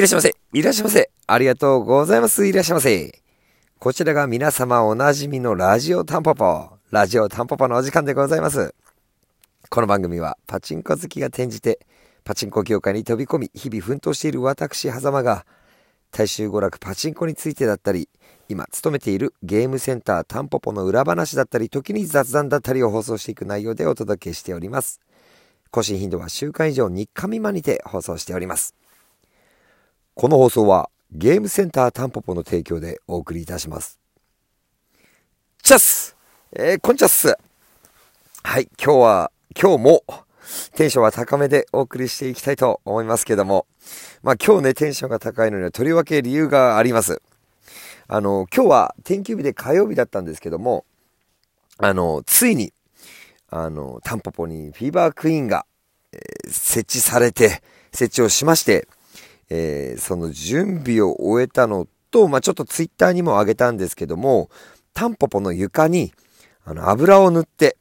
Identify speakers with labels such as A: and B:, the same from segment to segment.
A: いらっしゃいませ。いらっしゃいませ。ありがとうございます。いらっしゃいませ。こちらが皆様おなじみのラジオタンポポ。ラジオタンポポのお時間でございます。この番組はパチンコ好きが転じて、パチンコ業界に飛び込み、日々奮闘している私、狭間が、大衆娯楽パチンコについてだったり、今勤めているゲームセンタータンポポの裏話だったり、時に雑談だったりを放送していく内容でお届けしております。更新頻度は週間以上3日未満にて放送しております。この放送はゲームセンタータンポポの提供でお送りいたします。チャスえー、こんちゃっすはい、今日は、今日もテンションは高めでお送りしていきたいと思いますけども、まあ今日ね、テンションが高いのにはとりわけ理由があります。あの、今日は天休日で火曜日だったんですけども、あの、ついに、あの、タンポポにフィーバークイーンが、えー、設置されて、設置をしまして、えー、その準備を終えたのと、まあ、ちょっとツイッターにも上げたんですけども、タンポポの床に、あの、油を塗って、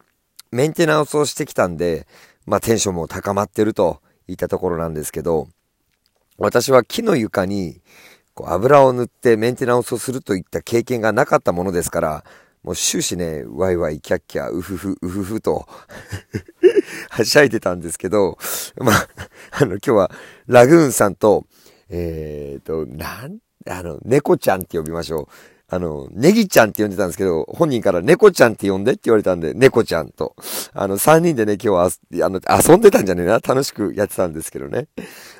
A: メンテナンスをしてきたんで、まあ、テンションも高まってるといったところなんですけど、私は木の床に、こう油を塗ってメンテナンスをするといった経験がなかったものですから、もう終始ね、ワイワイキャッキャ、ウフフ、ウフフと はしゃいでたんですけど、まあ、あの、今日はラグーンさんと、えっ、ー、と、なん、あの、猫ちゃんって呼びましょう。あの、ネギちゃんって呼んでたんですけど、本人から猫ちゃんって呼んでって言われたんで、猫ちゃんと。あの、三人でね、今日は、あの、遊んでたんじゃねえな。楽しくやってたんですけどね。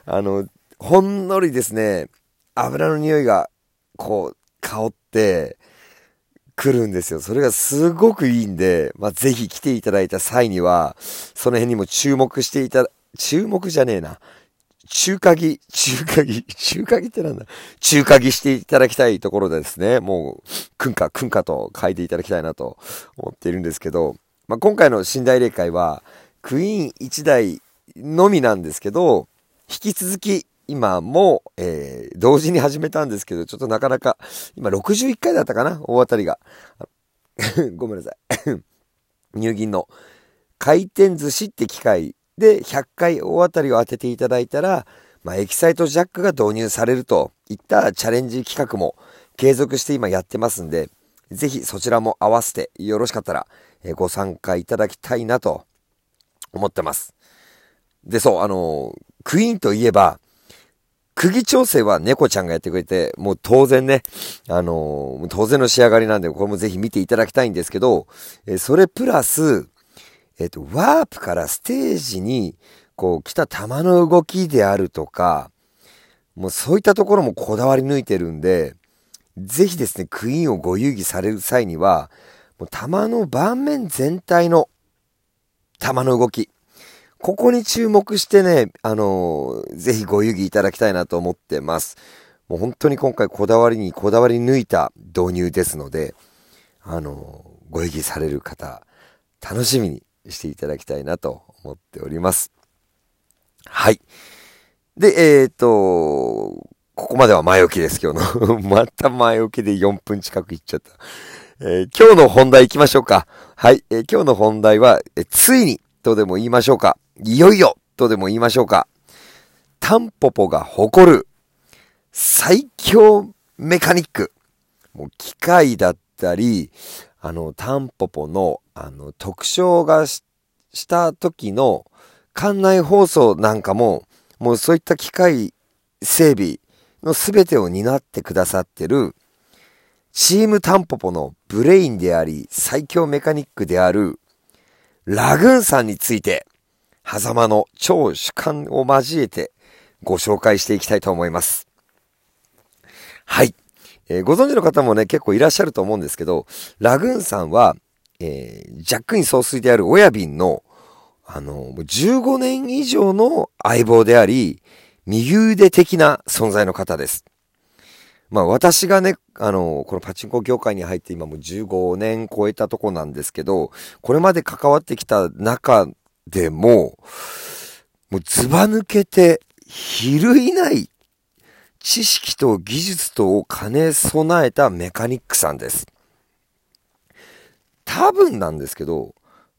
A: あの、ほんのりですね、油の匂いが、こう、香って、来るんですよ。それがすごくいいんで、まあ、ぜひ来ていただいた際には、その辺にも注目していた、注目じゃねえな。中華着、中華着、中華着ってなんだ？中華着していただきたいところですね、もう、くんか、くんかと書いていただきたいなと思っているんですけど、まあ、今回の寝台霊会は、クイーン1台のみなんですけど、引き続き、今も、えー、同時に始めたんですけど、ちょっとなかなか、今61回だったかな大当たりが。ごめんなさい。入銀の回転寿司って機械で、100回大当たりを当てていただいたら、まあ、エキサイトジャックが導入されるといったチャレンジ企画も継続して今やってますんで、ぜひそちらも合わせてよろしかったらご参加いただきたいなと思ってます。で、そう、あの、クイーンといえば、釘調整は猫ちゃんがやってくれて、もう当然ね、あの当然の仕上がりなんで、これもぜひ見ていただきたいんですけど、えそれプラス、えっ、と、ワープからステージに、こう、来た球の動きであるとか、もうそういったところもこだわり抜いてるんで、ぜひですね、クイーンをご遊戯される際には、もう球の盤面全体の球の動き、ここに注目してね、あのー、ぜひご遊戯いただきたいなと思ってます。もう本当に今回こだわりにこだわり抜いた導入ですので、あのー、ご遊戯される方、楽しみにしていただきたいなと思っております。はい。で、えっ、ー、と、ここまでは前置きです、今日の。また前置きで4分近くいっちゃった。え、今日の本題行きましょうか。はい。え、今日の本題は、えついにとでも言いましょうか。いよいよとでも言いましょうか。タンポポが誇る最強メカニック。もう機械だったり、あの、タンポポの、あの、特徴がした時の館内放送なんかも、もうそういった機械整備の全てを担ってくださってる、チームタンポポのブレインであり、最強メカニックである、ラグーンさんについて、狭間の超主観を交えてご紹介していきたいと思います。はい。えー、ご存知の方もね、結構いらっしゃると思うんですけど、ラグーンさんは、えー、ジャックイン総帥である親瓶の、あの、15年以上の相棒であり、右腕的な存在の方です。まあ私がね、あの、このパチンコ業界に入って今も15年超えたとこなんですけど、これまで関わってきた中でも、もうずば抜けて、比類ない知識と技術とを兼ね備えたメカニックさんです。多分なんですけど、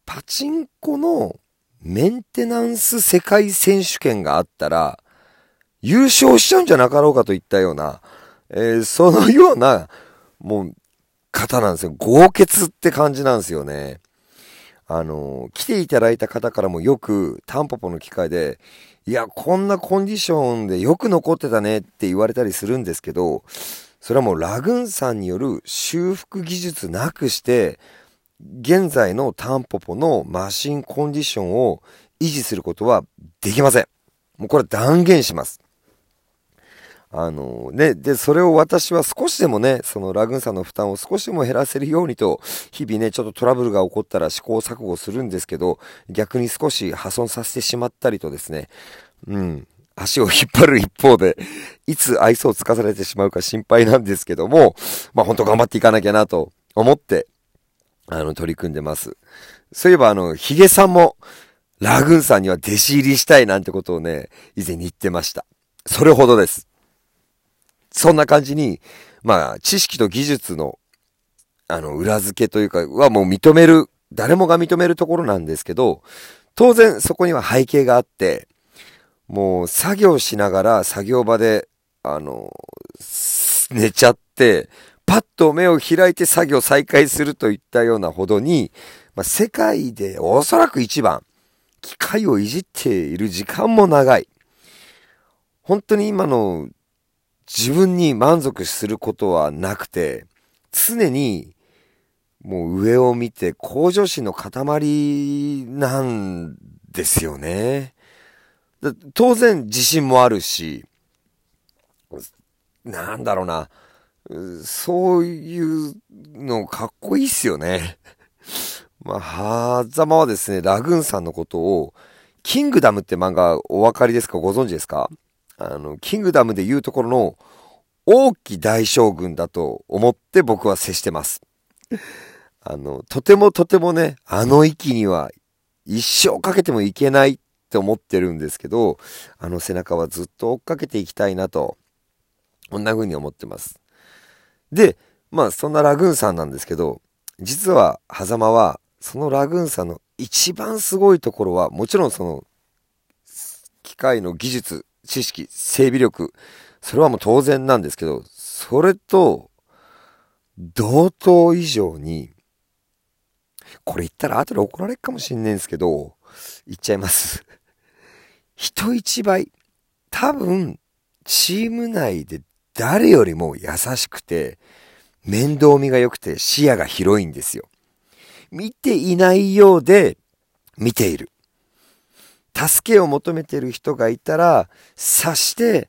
A: パチンコのメンテナンス世界選手権があったら、優勝しちゃうんじゃなかろうかといったような、えー、そのような、もう、方なんですよ。豪傑って感じなんですよね。あの、来ていただいた方からもよく、タンポポの機会で、いや、こんなコンディションでよく残ってたねって言われたりするんですけど、それはもうラグーンさんによる修復技術なくして、現在のタンポポのマシンコンディションを維持することはできません。もうこれ断言します。あのね、で、それを私は少しでもね、そのラグーンさんの負担を少しでも減らせるようにと、日々ね、ちょっとトラブルが起こったら試行錯誤するんですけど、逆に少し破損させてしまったりとですね、うん、足を引っ張る一方で、いつ愛想をつかされてしまうか心配なんですけども、まあ本当頑張っていかなきゃなと思って、あの、取り組んでます。そういえばあの、ヒゲさんも、ラグーンさんには弟子入りしたいなんてことをね、以前に言ってました。それほどです。そんな感じに、まあ、知識と技術の、あの、裏付けというか、はもう認める、誰もが認めるところなんですけど、当然そこには背景があって、もう作業しながら作業場で、あの、寝ちゃって、パッと目を開いて作業再開するといったようなほどに、まあ、世界でおそらく一番、機械をいじっている時間も長い。本当に今の自分に満足することはなくて、常にもう上を見て向上心の塊なんですよね。当然自信もあるし、なんだろうな、そういうのかっこいいっすよね。まあ、はざまはですね、ラグーンさんのことを、キングダムって漫画お分かりですか？ご存知ですか？あの、キングダムで言うところの王毅大将軍だと思って僕は接してます。あの、とてもとてもね、あの域には一生かけてもいけないって思ってるんですけど、あの背中はずっと追っかけていきたいなと、こんな風に思ってます。で、まあそんなラグーンさんなんですけど、実は狭間は、そのラグーンさんの一番すごいところは、もちろんその、機械の技術、知識、整備力、それはもう当然なんですけど、それと、同等以上に、これ言ったら後で怒られるかもしんないんですけど、言っちゃいます。人一倍、多分、チーム内で誰よりも優しくて、面倒見が良くて視野が広いんですよ。見ていないようで、見ている。助けを求めてる人がいたら、察して、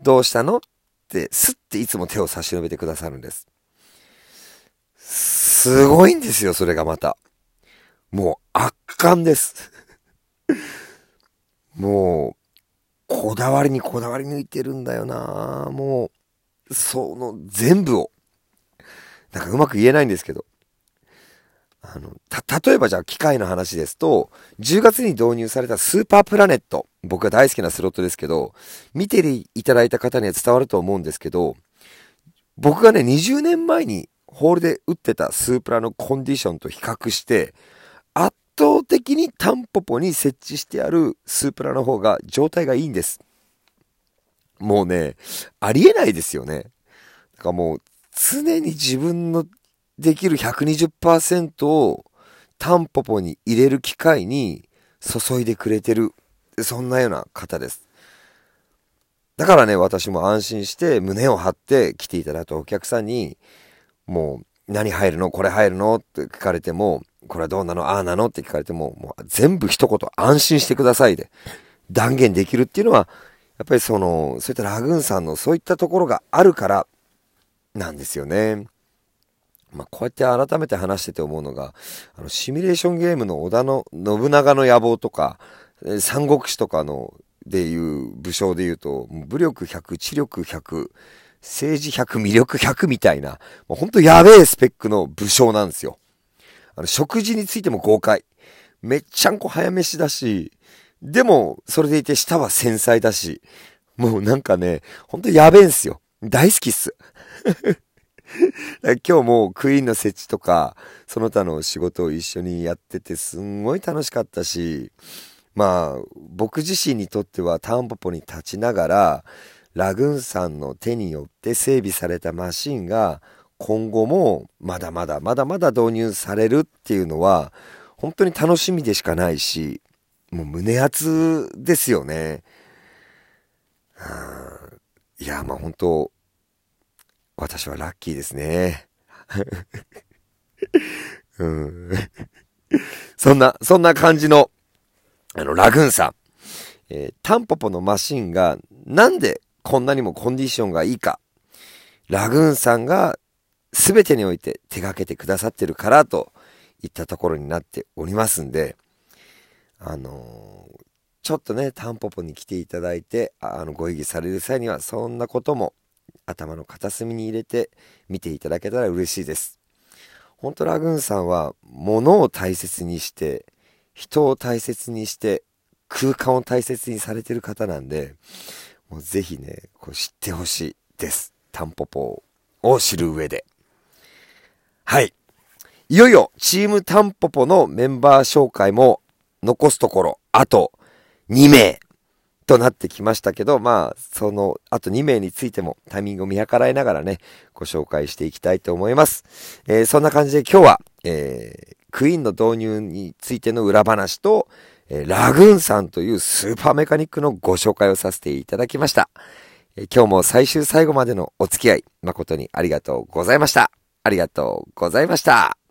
A: どうしたの？って、すっていつも手を差し伸べてくださるんです。すごいんですよ、それがまた。もう圧巻です。もう、こだわりにこだわり抜いてるんだよなもう、その全部を。なんかうまく言えないんですけど。あの、た、例えばじゃあ機械の話ですと、10月に導入されたスーパープラネット。僕が大好きなスロットですけど、見ていただいた方には伝わると思うんですけど、僕がね、20年前にホールで打ってたスープラのコンディションと比較して、圧倒的にタンポポに設置してあるスープラの方が状態がいいんです。もうね、ありえないですよね。だからもう、常に自分のできる120%をタンポポに入れる機会に注いでくれてる。そんなような方です。だからね、私も安心して胸を張って来ていただいたお客さんに、もう何入るの？これ入るの？って聞かれても、これはどうなの？ああなの？って聞かれても、もう全部一言安心してくださいで断言できるっていうのは、やっぱりその、そういったラグーンさんのそういったところがあるからなんですよね。まあ、こうやって改めて話してて思うのが、あの、シミュレーションゲームの織田の信長の野望とか、三国志とかの、でいう武将で言うと、武力100、知力100、政治100、魅力100みたいな、もうほんとやべえスペックの武将なんですよ。あの、食事についても豪快。めっちゃんこ早飯だし、でも、それでいて舌は繊細だし、もうなんかね、ほんとやべえんすよ。大好きっす。今日もクイーンの設置とか、その他の仕事を一緒にやっててすんごい楽しかったし、まあ、僕自身にとってはタンポポに立ちながら、ラグーンさんの手によって整備されたマシンが今後もまだまだまだまだ導入されるっていうのは本当に楽しみでしかないし、もう胸熱ですよね。いや、まあ本当、私はラッキーですね。うん、そんな、そんな感じのあの、ラグーンさん。えー、タンポポのマシンがなんでこんなにもコンディションがいいか。ラグーンさんが全てにおいて手掛けてくださってるからといったところになっておりますんで、あのー、ちょっとね、タンポポに来ていただいて、あの、ご意義される際には、そんなことも頭の片隅に入れて見ていただけたら嬉しいです。ほんとラグーンさんは、物を大切にして、人を大切にして空間を大切にされてる方なんで、もうぜひね、こう知ってほしいです。タンポポを知る上で。はい。いよいよチームタンポポのメンバー紹介も残すところ、あと2名となってきましたけど、まあ、その、あと2名についてもタイミングを見計らいながらね、ご紹介していきたいと思います。えー、そんな感じで今日は、えー、クイーンの導入についての裏話と、えラグーンさんというスーパーメカニックのご紹介をさせていただきました。え今日も最終最後までのお付き合い、誠にありがとうございました。ありがとうございました。